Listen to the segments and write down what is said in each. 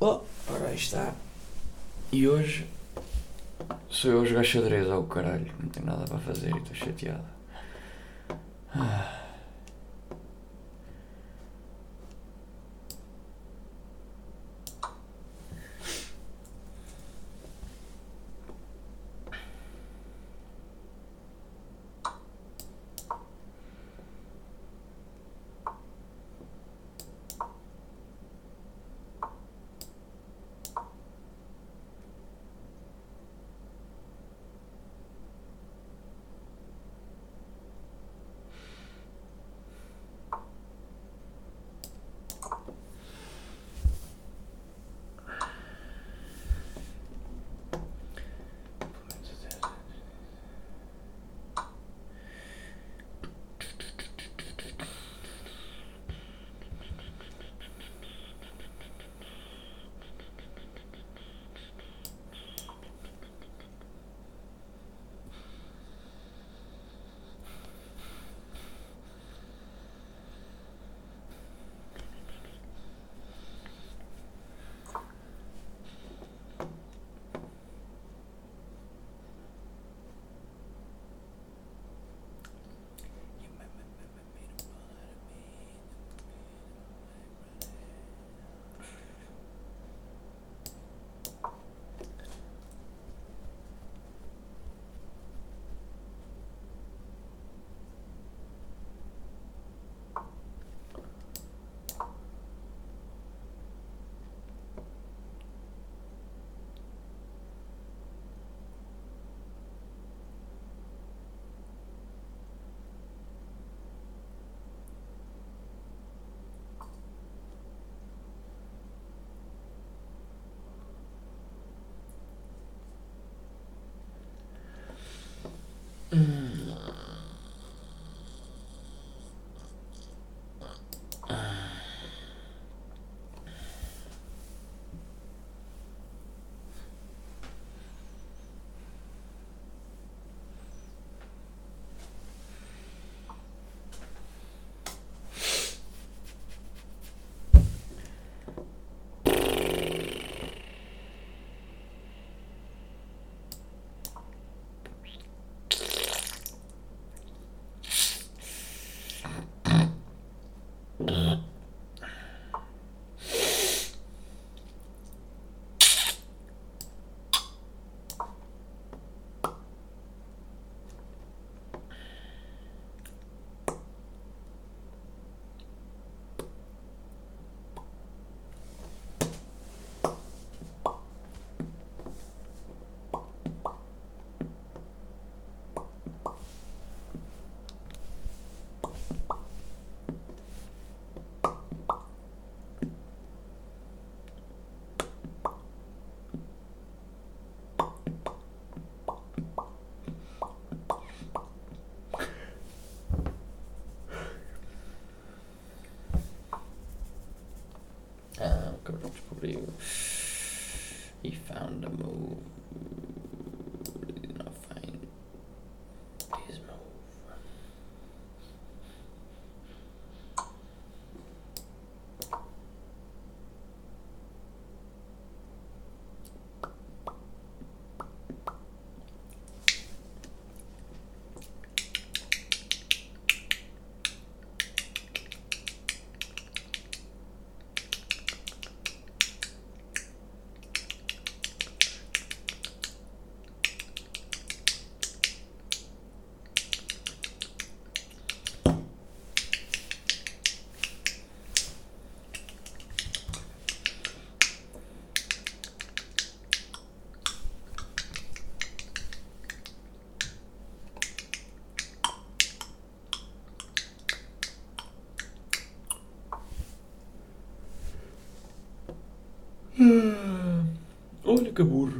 Oh, ora aí está. E hoje sou eu a jogar xadrez ao caralho. Não tenho nada para fazer e estou chateado. Ah. abgehoor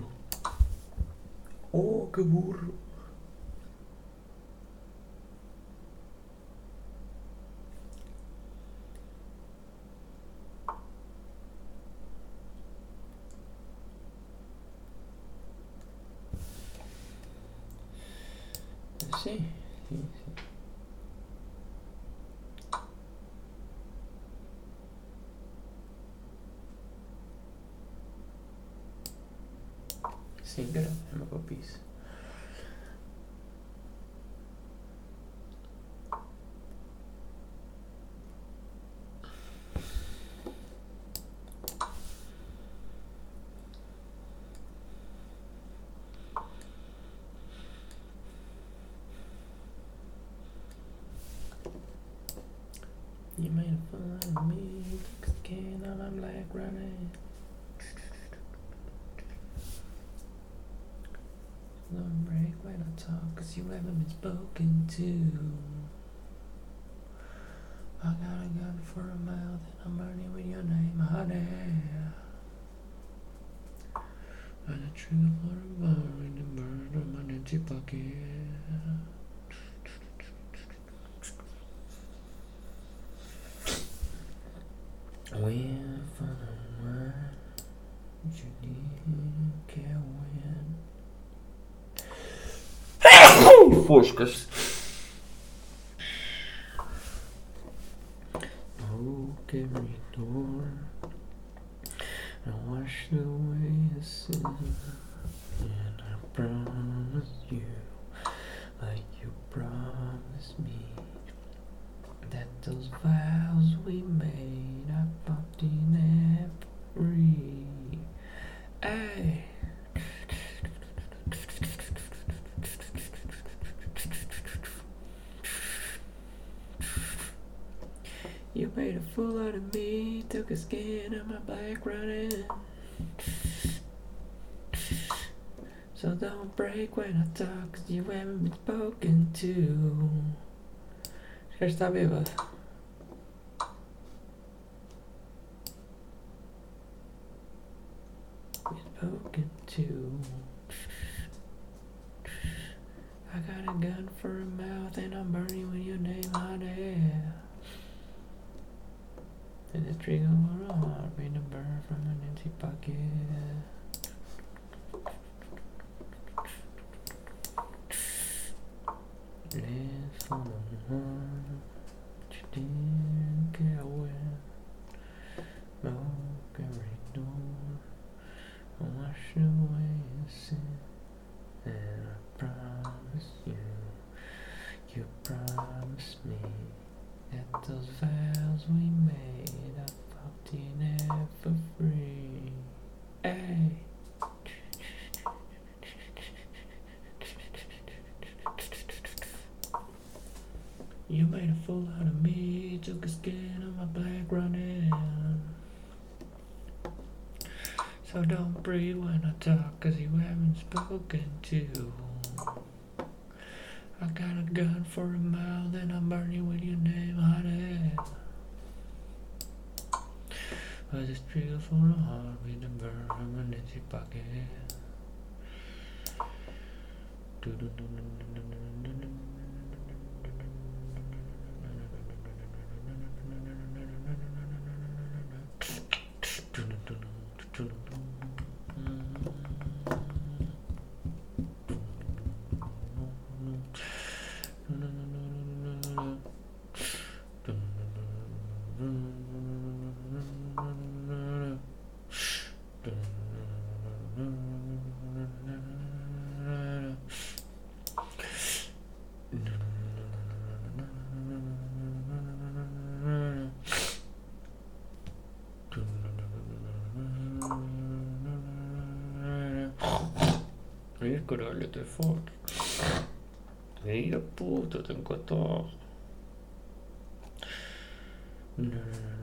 Papice. You made fun of me, took a skin on my black running. Don't break when I talk, cause you haven't been spoken to. I got a gun for a mouth and I'm burning with your name, honey. And a trigger for a bar in the bird of my empty pocket. When Foscas. Been spoken to. Já está bêbado. Been spoken to. I got a gun for a mouth and I'm burning with your name on it. And the trigger a heart made a burn from an empty pocket. Live for the one you didn't get when. Broke every door. Wash away your sin. And I promise you, you promised me that those vows we made, I popped in air for free. Hey. You made a fool out of me, took a skin on my black running. So don't breathe when I talk, cause you haven't spoken to. I got a gun for a mouth and I'm burning with your name on it. I just trigger for a heart with a burn from an empty pocket. 到，嗯。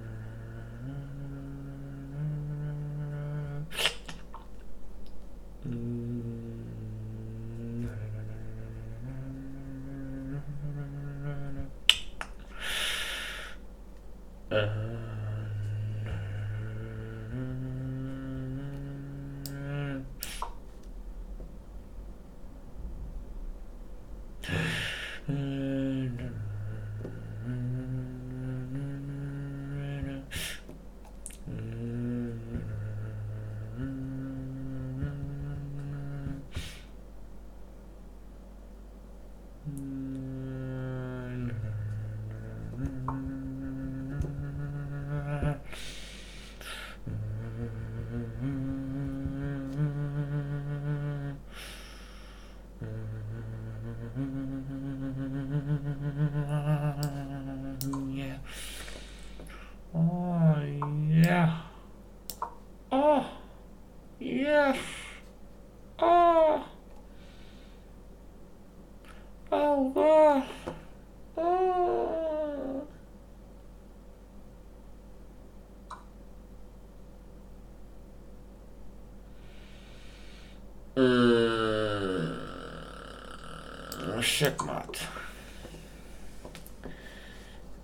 Checkmate.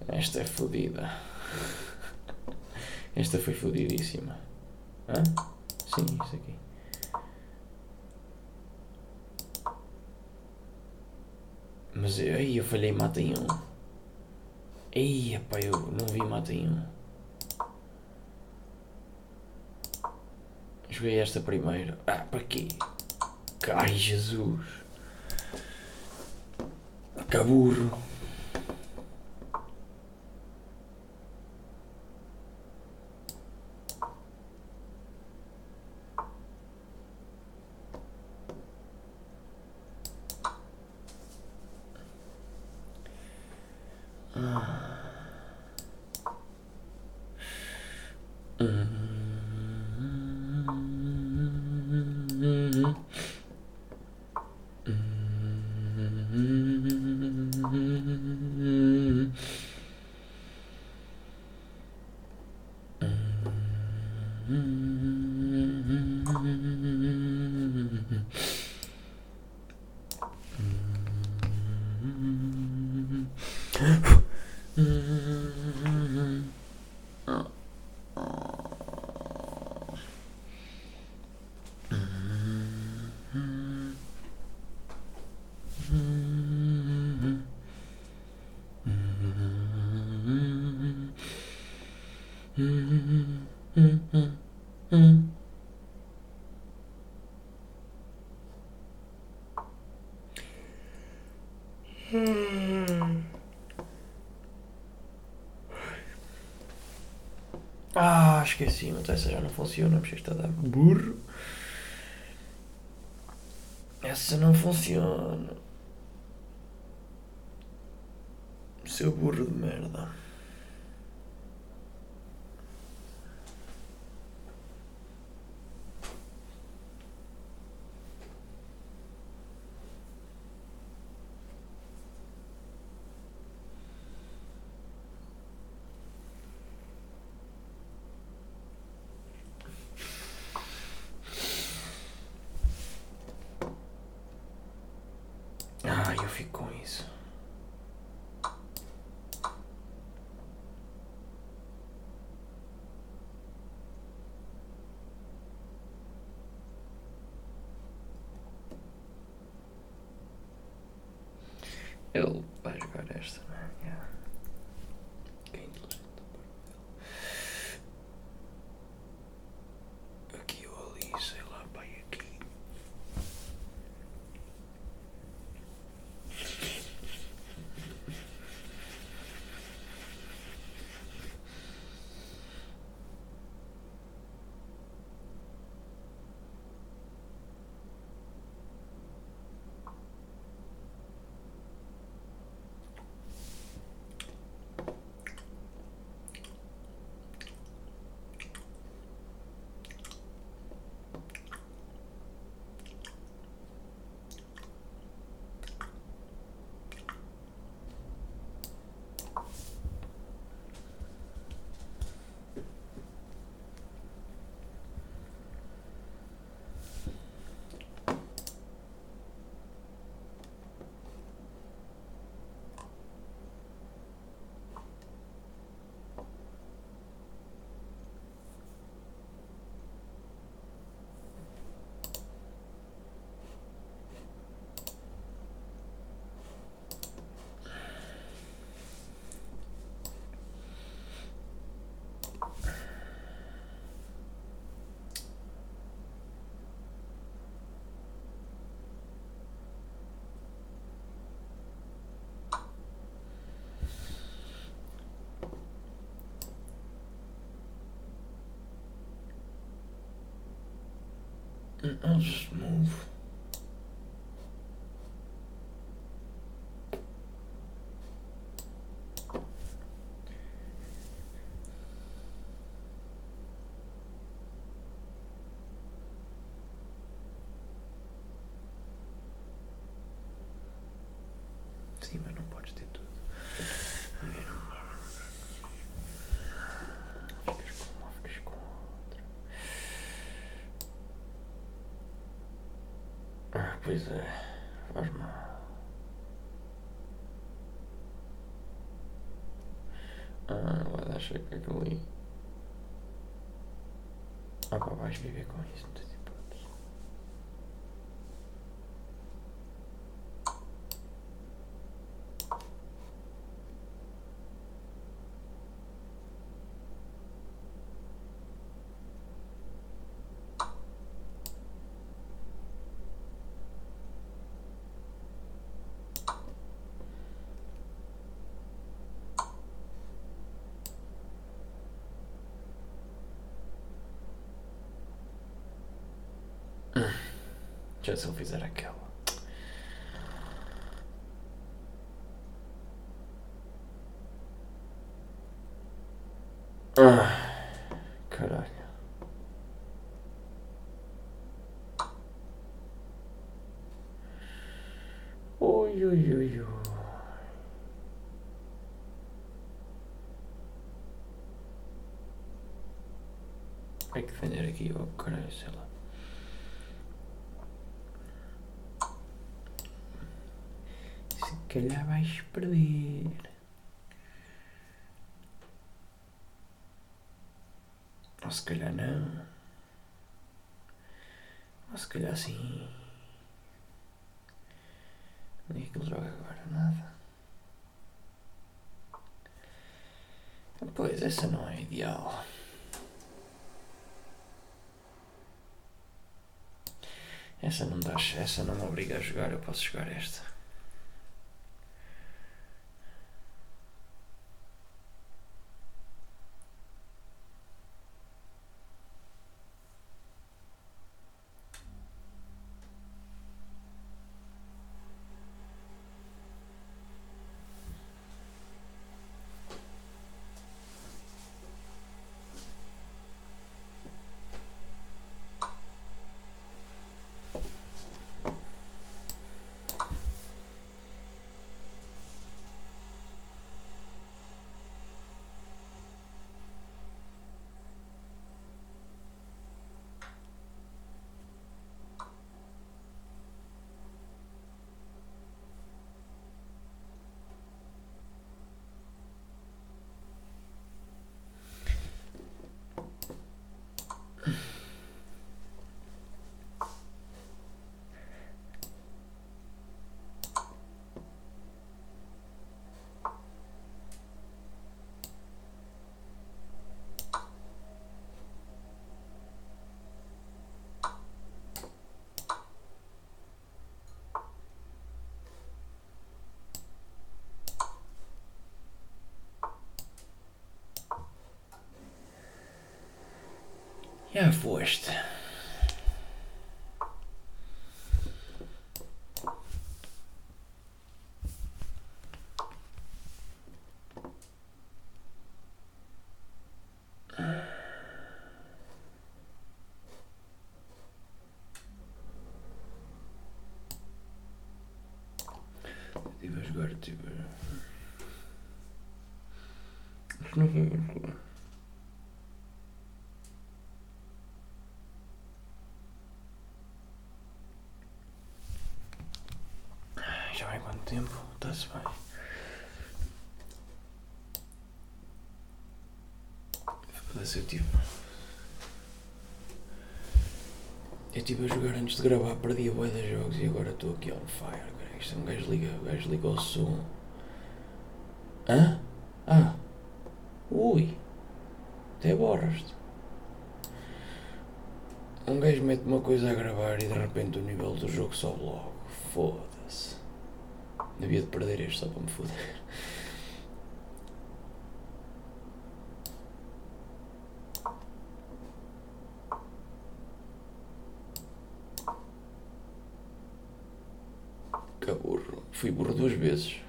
Esta é fodida. Esta foi fodidíssima. Hã? Sim, isso aqui. Mas aí eu falhei mata em um. Ei, pá, eu não vi mata em um. Joguei esta primeiro. Ah, para quê? Ai, Jesus. Caburro. Ah, esqueci, mas essa já não funciona, porque está a dar burro. Essa não funciona. Seu burro de merda. Ah, eu fico com isso. I'll just move. See, pues eh, varma. Ah, vallahi şaka kılıyım. Ama baş bir bekon istedim. Já se ele fizer aquela. Ah, caralho. Ui, ui, ui, ui. Hay que defender aqui, oh caralho, sei lá. Se calhar vais perder. Ou se calhar não. Ou se calhar sim. Nem que ele joga agora, nada. Pois, essa não é ideal. Essa não dá, essa não me obriga a jogar, eu posso jogar esta. Já foste. Estive a jogar, estive a... Isto não foi muito bom. Já vai quanto tempo? Está-se bem. Foda-se, eu tive. Eu estive a jogar antes de gravar, perdi a boia jogos e agora estou aqui on fire. Cara. Isto é um gajo liga, o gajo liga o som. Hã? Ah! Ui! Até borras-te. Um gajo mete uma coisa a gravar e de repente o nível do jogo sobe logo. Foda-se. Devia de perder este só para me foder. Fui burro duas vezes.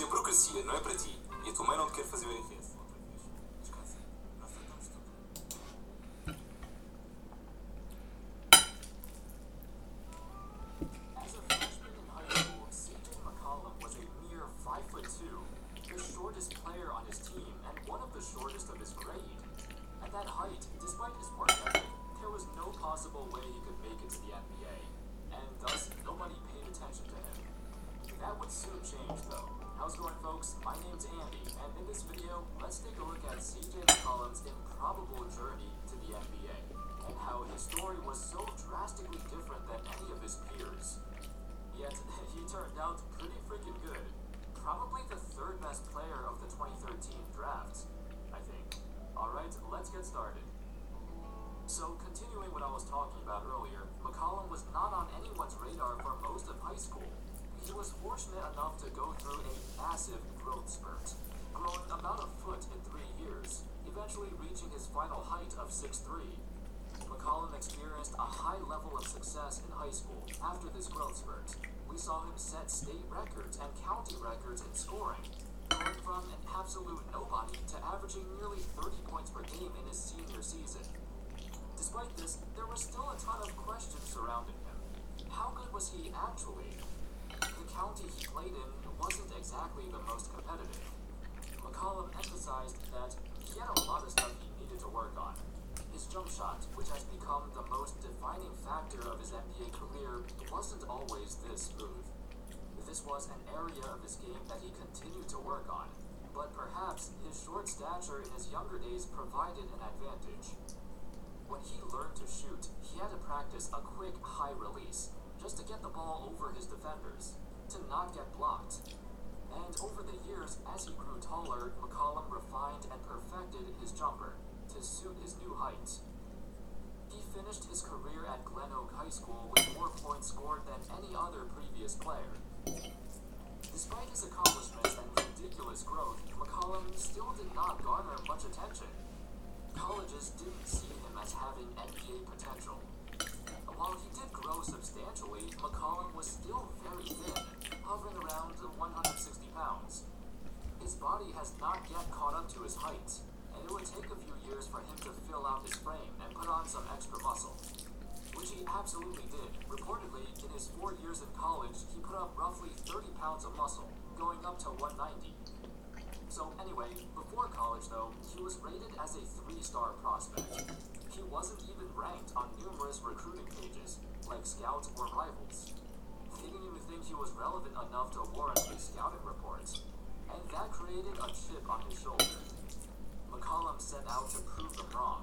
Se a burocracia não é para ti. E a tua mãe não te quer fazer o RS through a massive growth spurt, growing about a foot in three years, eventually reaching his final height of 6'3. McCollum experienced a high level of success in high school after this growth spurt. We saw him set state records and county records in scoring, going from an absolute nobody to averaging nearly 30 points per game in his senior season. Despite this, there was still a ton of questions surrounding him. How good was he actually? The county he played in wasn't exactly the most competitive. McCollum emphasized that he had a lot of stuff he needed to work on. His jump shot, which has become the most defining factor of his NBA career, wasn't always this smooth. This was an area of his game that he continued to work on, but perhaps his short stature in his younger days provided an advantage. When he learned to shoot, he had to practice a quick high release just to get the ball over his defenders, to not get blocked. As he grew taller, McCollum refined and perfected his jumper to suit his new height. He finished his career at Glen Oak High School with more points scored than any other previous player. Despite his accomplishments and ridiculous growth, McCollum still did not garner much attention. Colleges didn't see him as having NBA potential. While he did grow substantially, McCollum was still very thin, hovering around 160 pounds. His body has not yet caught up to his height, and it would take a few years for him to fill out his frame and put on some extra muscle. Which he absolutely did. Reportedly, in his four years in college, he put up roughly 30 pounds of muscle, going up to 190. So anyway, before college though, he was rated as a three-star prospect. He wasn't even ranked on numerous recruiting pages, like Scout or Rivals. They didn't even think he was relevant enough to warrant a scouting report. And that created a chip on his shoulder. McCollum set out to prove them wrong.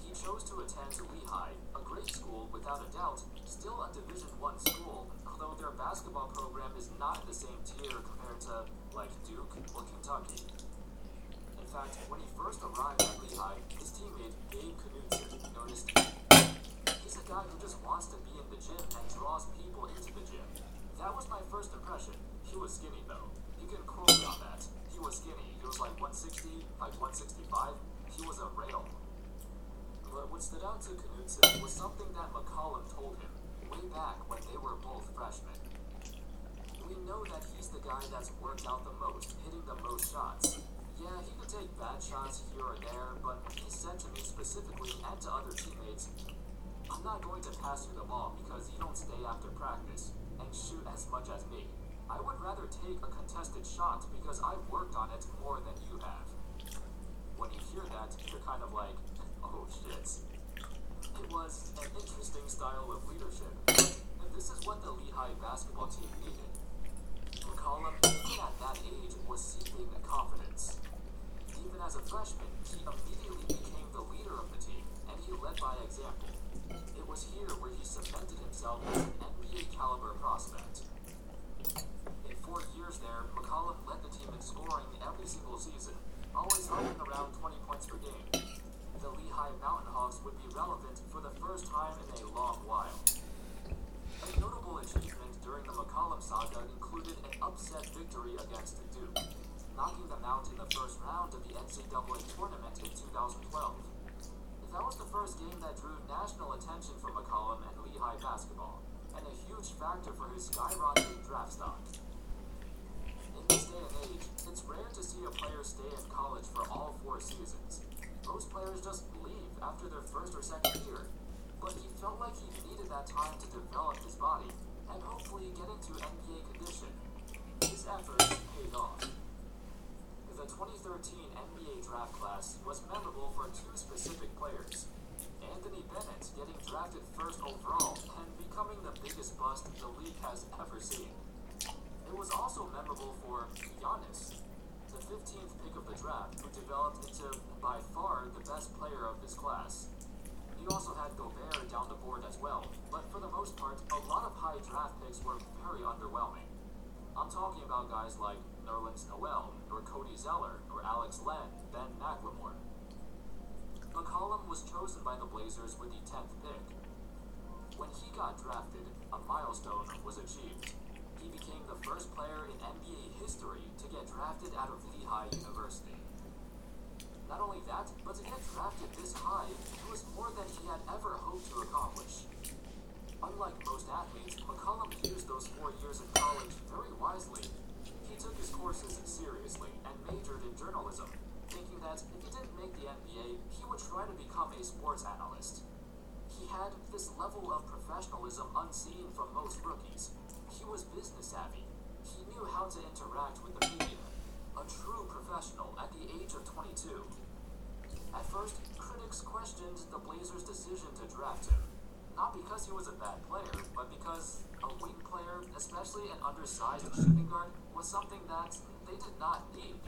He chose to attend Lehigh, a great school without a doubt, still a Division One school, although their basketball program is not the same tier compared to, like, Duke or Kentucky. In fact, when he first arrived at Lehigh, his teammate Gabe Knudsen noticed he's a guy who just wants to be in the gym and draws people into the gym. That was my first impression. He was skinny though. You can quote me on that. He was skinny. He was like 160, like 165. He was a rail. But what stood out to Knudsen was something that McCollum told him way back when they were both freshmen. We know that he's the guy that's worked out the most, hitting the most shots. Yeah, he could take bad shots here or there, but he said to me specifically and to other teammates, I'm not going to pass you the ball because you don't stay after practice and shoot as much as me. I would rather take a contested shot because I've worked on it more than you have. When you hear that, you're kind of like, oh shit. It was an interesting style of leadership, and this is what the Lehigh basketball team needed. McCollum, even at that age, was seeking confidence. Even as a freshman, he immediately became the leader of the team, and he led by example. It was here where he cemented himself as an NBA caliber prospect. Four years there, McCollum led the team in scoring every single season, always hovering around 20 points per game. The Lehigh Mountain Hawks would be relevant for the first time in a long while. A notable achievement during the McCollum saga included an upset victory against Duke, knocking them out in the first round of the NCAA tournament in 2012. That was the first game that drew national attention for McCollum and Lehigh basketball, and a huge factor for his skyrocketing draft stock. Players stay in college for all four seasons. Most players just leave after their first or second year. But he felt like he needed that time to develop his body and hopefully get into NBA condition. His efforts paid off. The 2013 NBA draft class was memorable for two specific players. Anthony Bennett getting drafted first overall and becoming the biggest bust the league has ever seen. It was also memorable for Giannis, the 15th pick of the draft, who developed into by far the best player of his class. He also had Gobert down the board as well, but for the most part, a lot of high draft picks were very underwhelming. I'm talking about guys like Nerlens Noel, or Cody Zeller, or Alex Len, Ben McLemore. McCollum was chosen by the Blazers with the 10th pick. When he got drafted, a milestone was achieved. He became the first player in NBA history to get drafted out of Lehigh University. Not only that, but to get drafted this high was more than he had ever hoped to accomplish. Unlike most athletes, McCollum used those four years in college very wisely. He took his courses seriously and majored in journalism, thinking that if he didn't make the NBA, he would try to become a sports analyst. He had this level of professionalism unseen from most rookies. He was business savvy. He knew how to interact with the media. A true professional at the age of 22. At first, critics questioned the Blazers' decision to draft him. Not because he was a bad player, but because a wing player, especially an undersized shooting guard, was something that they did not need.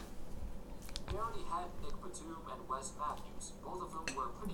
They already had Nick Batum and Wes Matthews, both of whom were pretty